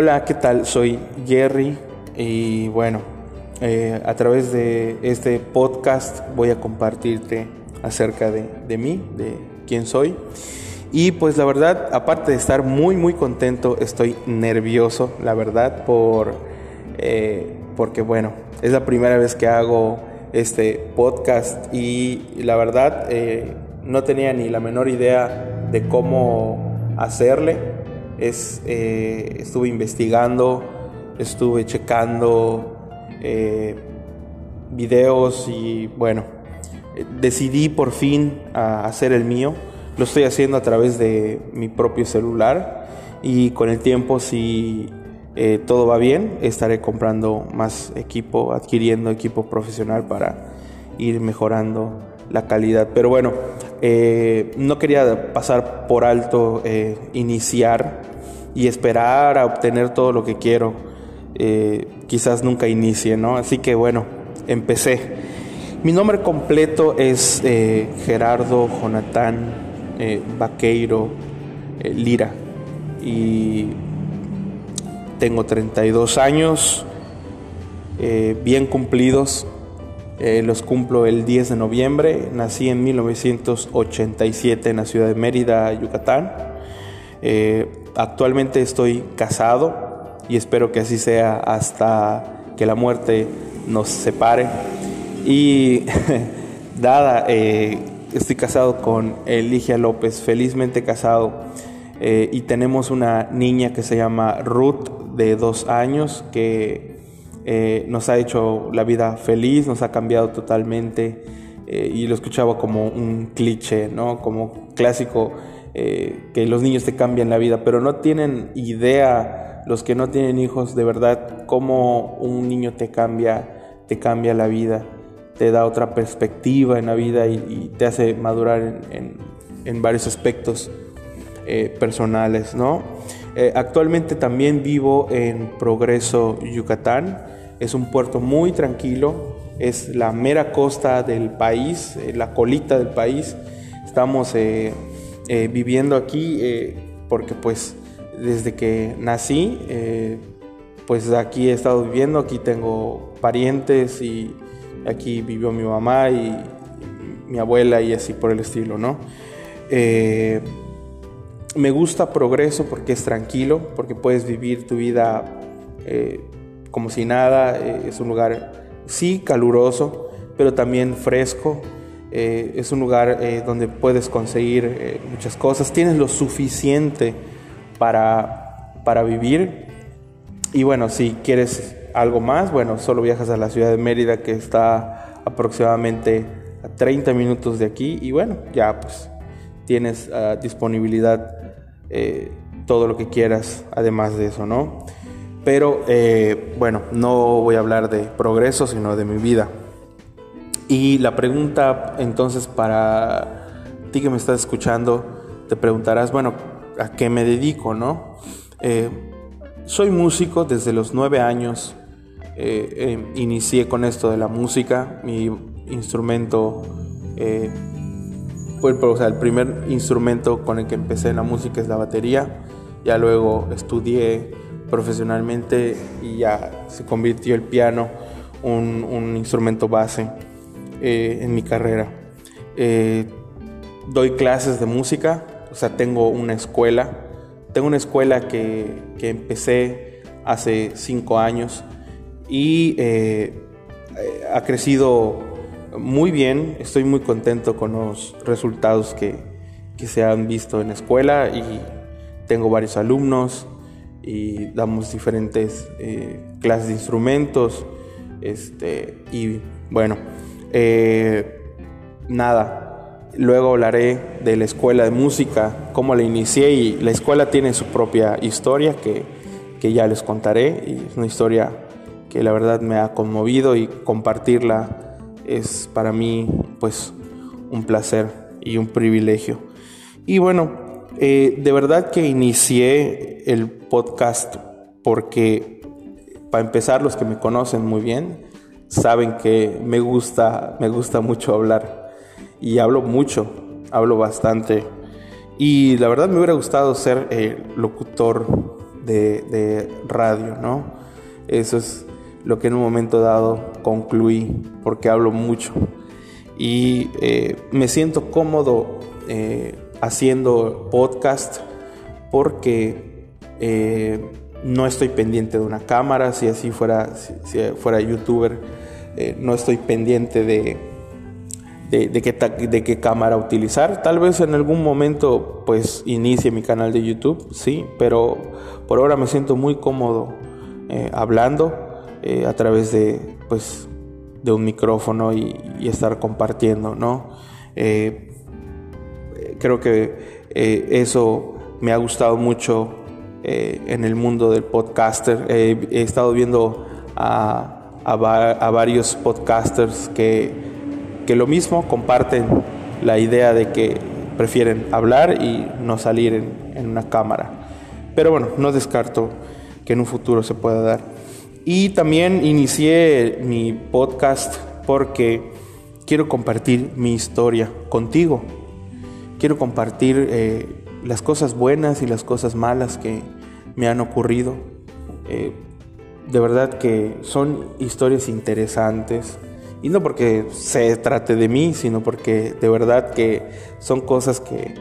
Hola, ¿qué tal? Soy Jerry y bueno, eh, a través de este podcast voy a compartirte acerca de, de mí, de quién soy. Y pues la verdad, aparte de estar muy muy contento, estoy nervioso, la verdad, por eh, porque bueno, es la primera vez que hago este podcast y la verdad eh, no tenía ni la menor idea de cómo hacerle. Eh, estuve investigando, estuve checando videos y bueno, decidí por fin hacer el mío lo estoy haciendo a través de mi propio celular y con el tiempo si eh, todo va bien estaré comprando más equipo, adquiriendo equipo profesional para ir mejorando la calidad. Pero bueno, eh, no quería pasar por alto eh, iniciar y esperar a obtener todo lo que quiero. quizás nunca inicie, ¿no? Así que bueno, empecé. Mi nombre completo es Gerardo Jonathan eh, Vaqueiro eh, Lira y tengo 32 años eh, bien cumplidos. los cumplo el 10 de noviembre. Nací en 1987 en la ciudad de Mérida, Yucatán. Actualmente estoy casado y espero que así sea hasta que la muerte nos separe. Y dada estoy casado con Eligia López, felizmente casado, eh, y tenemos una niña que se llama Ruth, de dos años, que eh, nos ha hecho la vida feliz, nos ha cambiado totalmente, eh, y lo escuchaba como un cliché, ¿no? Como clásico, que los niños te cambian la vida, pero no tienen idea, los que no tienen hijos, de verdad, cómo un niño te cambia, te cambia la vida te da otra perspectiva en la vida y, te hace madurar en, varios aspectos eh, personales, ¿no? Eh, actualmente también vivo en Progreso, Yucatán. Es un puerto muy tranquilo, es la mera costa del país, eh, la colita del país. Estamos viviendo aquí porque pues desde que nací, pues aquí he estado viviendo, aquí tengo parientes y Aquí vivió mi mamá y, mi abuela y así por el estilo, ¿no? Eh, me gusta Progreso porque es tranquilo, porque puedes vivir tu vida eh, como si nada. Eh, es un lugar, sí, caluroso, pero también fresco. Es un lugar donde puedes conseguir muchas cosas. Tienes lo suficiente para, para vivir. Y bueno, si quieres algo más, bueno, solo viajas a la ciudad de Mérida que está aproximadamente a 30 minutos de aquí y bueno, ya pues tienes ah, disponibilidad eh, todo lo que quieras además de eso, ¿no? Pero eh, bueno, no voy a hablar de progreso, sino de mi vida. Y la pregunta entonces para ti que me estás escuchando, te preguntarás, bueno, ¿a qué me dedico, no? Eh, soy músico desde los nueve años. Eh, eh, inicié con esto de la música. Mi instrumento, eh, o sea, el primer instrumento con el que empecé en la música es la batería. Ya luego estudié profesionalmente y ya se convirtió el piano un, un instrumento base en mi carrera. doy clases de música, o sea, tengo una escuela tengo una escuela que, empecé hace cinco años y eh, ha crecido muy bien. Estoy muy contento con los resultados que, se han visto en la escuela y tengo varios alumnos y damos diferentes eh, clases de instrumentos. Este, y bueno, eh, nada, Luego hablaré de la escuela de música, cómo la inicié y la escuela tiene su propia historia que, que ya les contaré y es una historia que la verdad me ha conmovido y compartirla es para mí pues un placer y un privilegio. Y bueno, eh, de verdad que inicié el podcast porque para empezar los que me conocen muy bien saben que me gusta, me gusta mucho hablar y hablo mucho, hablo bastante. Y la verdad me hubiera gustado ser locutor de, radio, ¿no? Eso es lo que en un momento dado concluí, porque hablo mucho. Y eh, me siento cómodo eh, haciendo podcast porque eh, no estoy pendiente de una cámara, si así fuera, si, fuera youtuber, no estoy pendiente de, de, qué, de, qué, cámara utilizar. Tal vez en algún momento pues inicie mi canal de YouTube, sí, pero por ahora me siento muy cómodo eh, hablando eh, a través de pues de un micrófono y, estar compartiendo, ¿no? Eh, creo que eso me ha gustado mucho en el mundo del podcaster. he estado viendo a, a varios podcasters que que lo mismo comparten la idea de que prefieren hablar y no salir en, una cámara. Pero bueno, no descarto que en un futuro se pueda dar. Y también inicié mi podcast porque quiero compartir mi historia contigo. Quiero compartir eh, las cosas buenas y las cosas malas que me han ocurrido. Eh, de verdad que son historias interesantes y no porque se trate de mí, sino porque de verdad que son cosas que,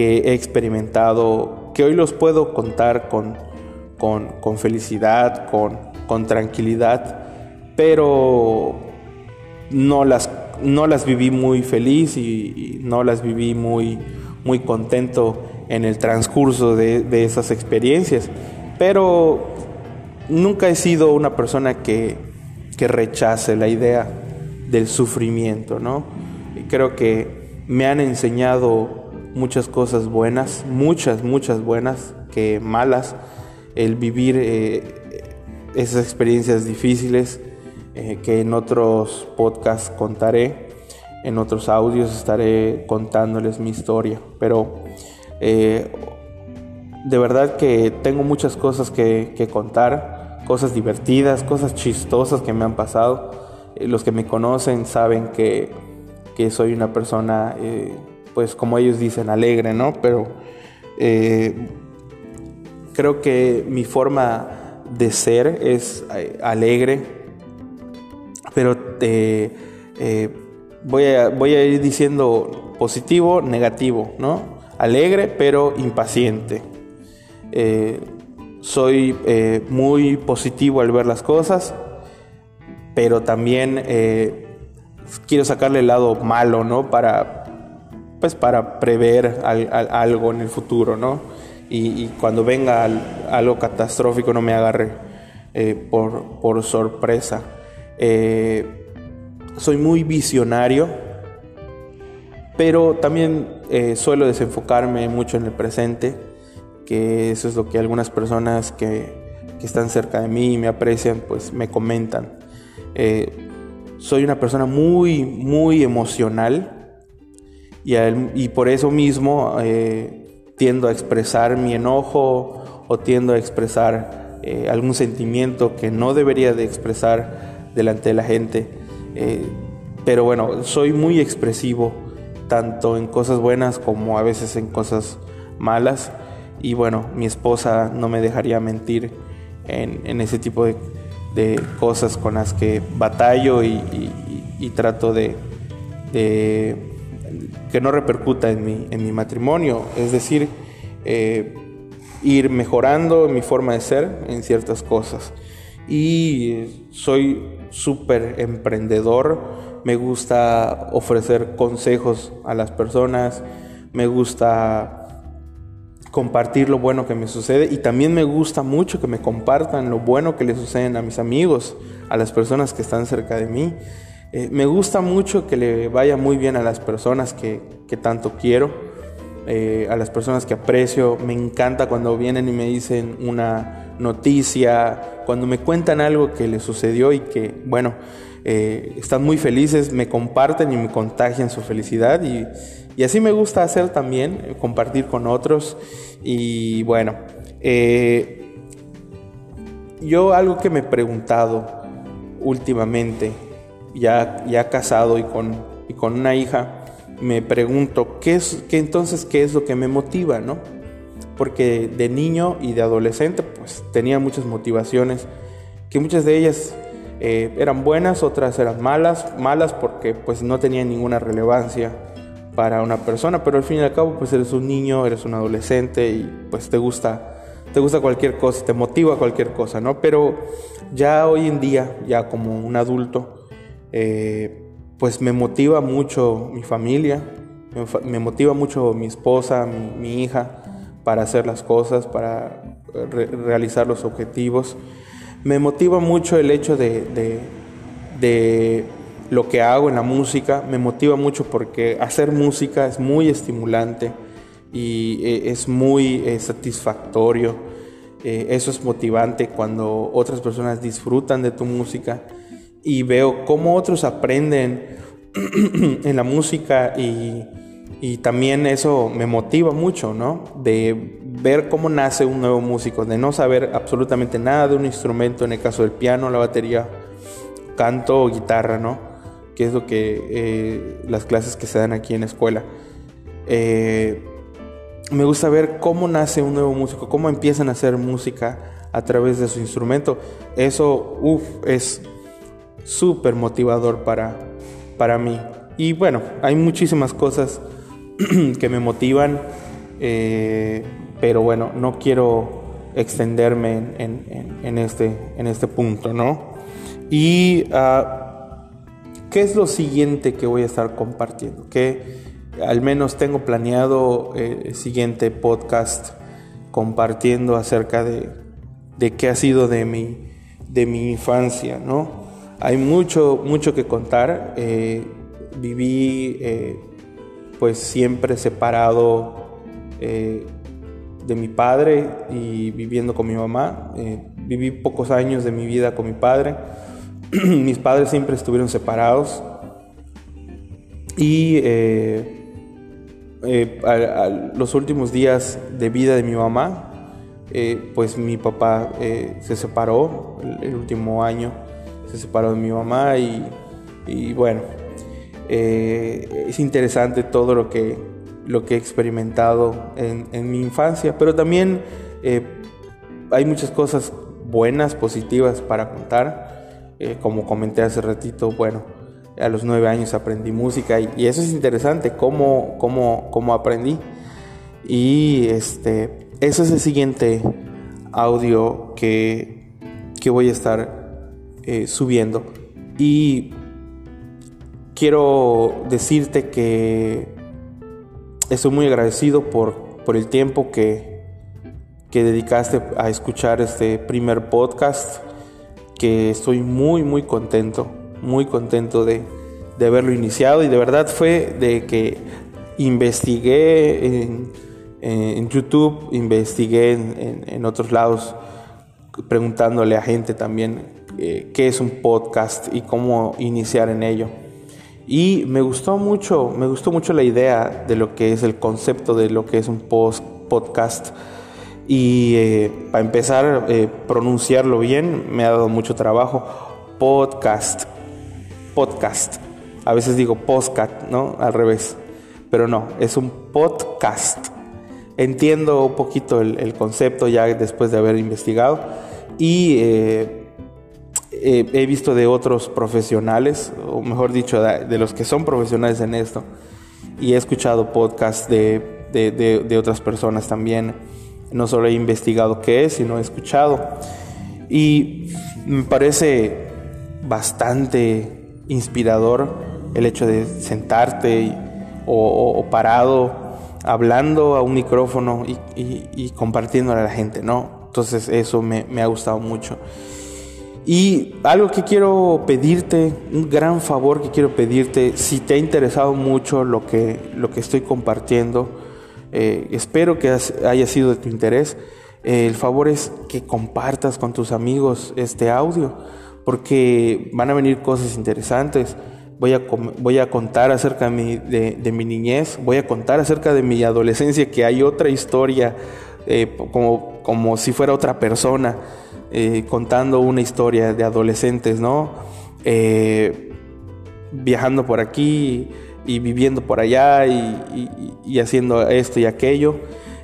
he experimentado, que hoy los puedo contar con, con, felicidad, con, con, tranquilidad, pero no las, no las viví muy feliz y, no las viví muy, muy contento en el transcurso de, de esas experiencias. Pero nunca he sido una persona que, que rechace la idea del sufrimiento, ¿no? creo que me han enseñado muchas cosas buenas, muchas, muchas buenas que malas, el vivir eh, esas experiencias difíciles eh, que en otros podcasts contaré, en otros audios estaré contándoles mi historia, pero eh, de verdad que tengo muchas cosas que, que contar, cosas divertidas, cosas chistosas que me han pasado eh, los que me conocen saben que, soy una persona, eh, pues como ellos dicen, alegre, ¿no? Pero eh, creo que mi forma de ser es alegre, pero voy, a, voy a ir diciendo positivo, negativo, ¿no? Alegre, pero impaciente. Soy muy positivo al ver las cosas, pero también eh, quiero sacarle el lado malo, ¿no? Para, pues para prever algo en el futuro, ¿no? Y, cuando venga algo catastrófico no me agarre eh, por, sorpresa. Eh, soy muy visionario, pero también suelo desenfocarme mucho en el presente, que eso es lo que algunas personas que, que están cerca de mí y me aprecian, pues me comentan. Eh, soy una persona muy, muy emocional y, por eso mismo eh, tiendo a expresar mi enojo o tiendo a expresar eh, algún sentimiento que no debería de expresar delante de la gente. pero bueno, soy muy expresivo tanto en cosas buenas como a veces en cosas malas. Y bueno, mi esposa no me dejaría mentir en ese tipo de, de cosas con las que batallo y, trato de, que no repercuta en mi, en mi matrimonio. Es decir, eh, ir mejorando mi forma de ser en ciertas cosas. Y soy súper emprendedor, me gusta ofrecer consejos a las personas, me gusta compartir lo bueno que me sucede y también me gusta mucho que me compartan lo bueno que le suceden a mis amigos, a las personas que están cerca de mí. Eh, me gusta mucho que le vaya muy bien a las personas que, tanto quiero, eh, a las personas que aprecio. Me encanta cuando vienen y me dicen una noticia, cuando me cuentan algo que les sucedió y que, bueno, eh, están muy felices, me comparten y me contagian su felicidad y, y así me gusta hacer también, eh, compartir con otros. Y bueno, eh, yo algo que me he preguntado últimamente, ya, ya casado y con, y con una hija, me pregunto, ¿qué es, qué entonces qué es lo que me motiva, no? Porque de niño y de adolescente, pues tenía muchas motivaciones, que muchas de ellas eh, eran buenas, otras eran malas, malas porque pues no tenían ninguna relevancia para una persona, pero al fin y al cabo pues eres un niño, eres un adolescente y pues te gusta, te gusta cualquier cosa, te motiva cualquier cosa, ¿no? Pero ya hoy en día, ya como un adulto, eh, pues me motiva mucho mi familia, me, motiva mucho mi esposa, mi, hija, para hacer las cosas, para realizar los objetivos. Me motiva mucho el hecho de, de, lo que hago en la música, me motiva mucho porque hacer música es muy estimulante y eh, es muy eh, satisfactorio. Eh, eso es motivante cuando otras personas disfrutan de tu música y veo cómo otros aprenden en la música y, y, también eso me motiva mucho, ¿no? De ver cómo nace un nuevo músico, de no saber absolutamente nada de un instrumento, en el caso del piano, la batería, canto o guitarra, ¿no? Que es lo que eh, las clases que se dan aquí en la escuela. Eh, me gusta ver cómo nace un nuevo músico, cómo empiezan a hacer música a través de su instrumento. Eso, uff, es súper motivador para, para mí. Y bueno, hay muchísimas cosas que me motivan, eh, pero bueno, no quiero extenderme en, este, en este punto, ¿no? Y uh, ¿qué es lo siguiente que voy a estar compartiendo? Que al menos tengo planeado eh, el siguiente podcast compartiendo acerca de, de qué ha sido de mi, de mi infancia, ¿no? Hay mucho, mucho que contar. Eh, viví eh, pues siempre separado de mi padre y viviendo con mi mamá. viví pocos años de mi vida con mi padre. Mis padres siempre estuvieron separados. Y los últimos días de vida de mi mamá, pues mi papá se separó el último año se separó de mi mamá y, bueno, eh, es interesante todo lo que, lo que he experimentado en, mi infancia, pero también eh, hay muchas cosas buenas, positivas para contar. Eh, como comenté hace ratito, bueno, a los nueve años aprendí música y, eso es interesante, cómo, cómo, cómo aprendí. Y este, ese es el siguiente audio que, que voy a estar eh, subiendo. Y quiero decirte que estoy muy agradecido por, por el tiempo que, que dedicaste a escuchar este primer podcast, que estoy muy, muy contento, muy contento de, de haberlo iniciado y de verdad fue de que investigué en, en YouTube, investigué en, en, otros lados, preguntándole a gente también eh, qué es un podcast y cómo iniciar en ello. Y me gustó mucho, me gustó mucho la idea de lo que es el concepto de lo que es un post podcast. Y eh, para empezar, eh, pronunciarlo bien me ha dado mucho trabajo. Podcast, podcast. A veces digo postcat, ¿no? Al revés. Pero no, es un podcast. Entiendo un poquito el, concepto ya después de haber investigado. Y he visto de otros profesionales, o mejor dicho, de, los que son profesionales en esto, y he escuchado podcasts de, de, otras personas también. No solo he investigado qué es, sino he escuchado. Y me parece bastante inspirador el hecho de sentarte o, parado hablando a un micrófono y, y, compartiendo a la gente, ¿no? Entonces eso me, me ha gustado mucho. Y algo que quiero pedirte, un gran favor que quiero pedirte, si te ha interesado mucho lo que, lo que estoy compartiendo, eh, espero que haya sido de tu interés. Eh, el favor es que compartas con tus amigos este audio, porque van a venir cosas interesantes. Voy a, voy a contar acerca de mi, de, mi, niñez, voy a contar acerca de mi adolescencia, que hay otra historia, eh, como, como si fuera otra persona. Eh, contando una historia de adolescentes, ¿no? Eh, viajando por aquí y viviendo por allá y, haciendo esto y aquello,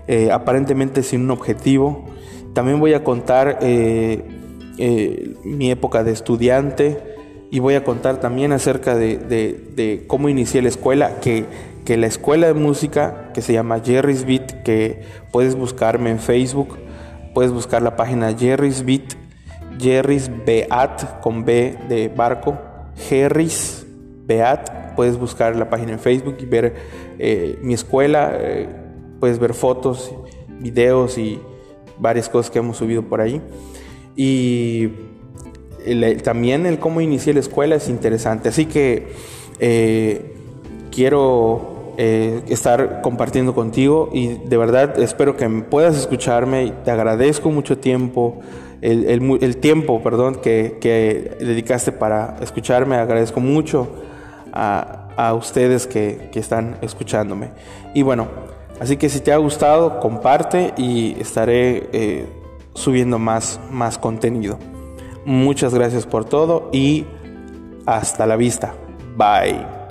eh, aparentemente sin un objetivo. También voy a contar mi época de estudiante y voy a contar también acerca de, cómo inicié la escuela, que, que, la escuela de música que se llama Jerry's Beat, que puedes buscarme en Facebook, puedes buscar la página Jerry's Beat, Jerry's Beat con B de barco, Jerry's Beat, puedes buscar la página en Facebook y ver eh, mi escuela, puedes ver fotos, videos y varias cosas que hemos subido por ahí. Y también el cómo inicié la escuela es interesante. Así que eh, quiero eh, estar compartiendo contigo y de verdad espero que puedas escucharme. Te agradezco mucho tiempo. El, tiempo, perdón, que, dedicaste para escucharme, agradezco mucho a, ustedes que, que están escuchándome. Y bueno, Así que si te ha gustado, comparte y estaré eh, subiendo más, más contenido. Muchas gracias por todo y hasta la vista. Bye.